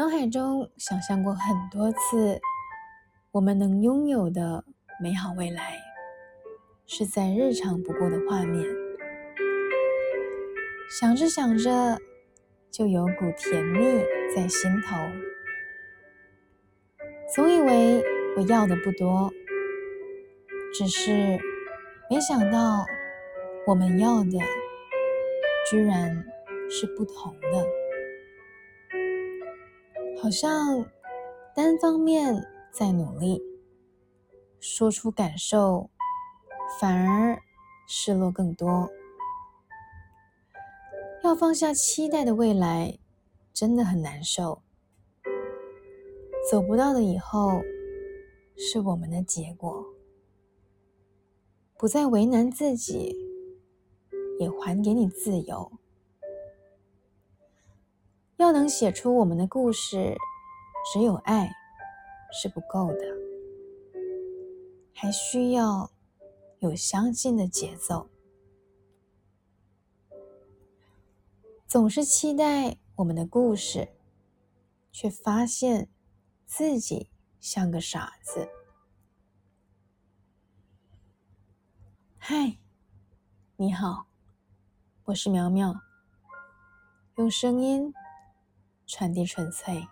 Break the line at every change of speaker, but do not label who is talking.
脑海中想象过很多次，我们能拥有的美好未来，是再日常不过的画面。想着想着，就有股甜蜜在心头。总以为我要的不多，只是没想到我们要的居然是不同的。好像单方面在努力，说出感受，反而失落更多。要放下期待的未来，真的很难受。走不到的以后，是我们的结果。不再为难自己，也还给你自由。要能写出我们的故事，只有爱是不够的，还需要有相近的节奏。总是期待我们的故事，却发现自己像个傻子。嗨，你好，我是苗苗，用声音。传递纯粹。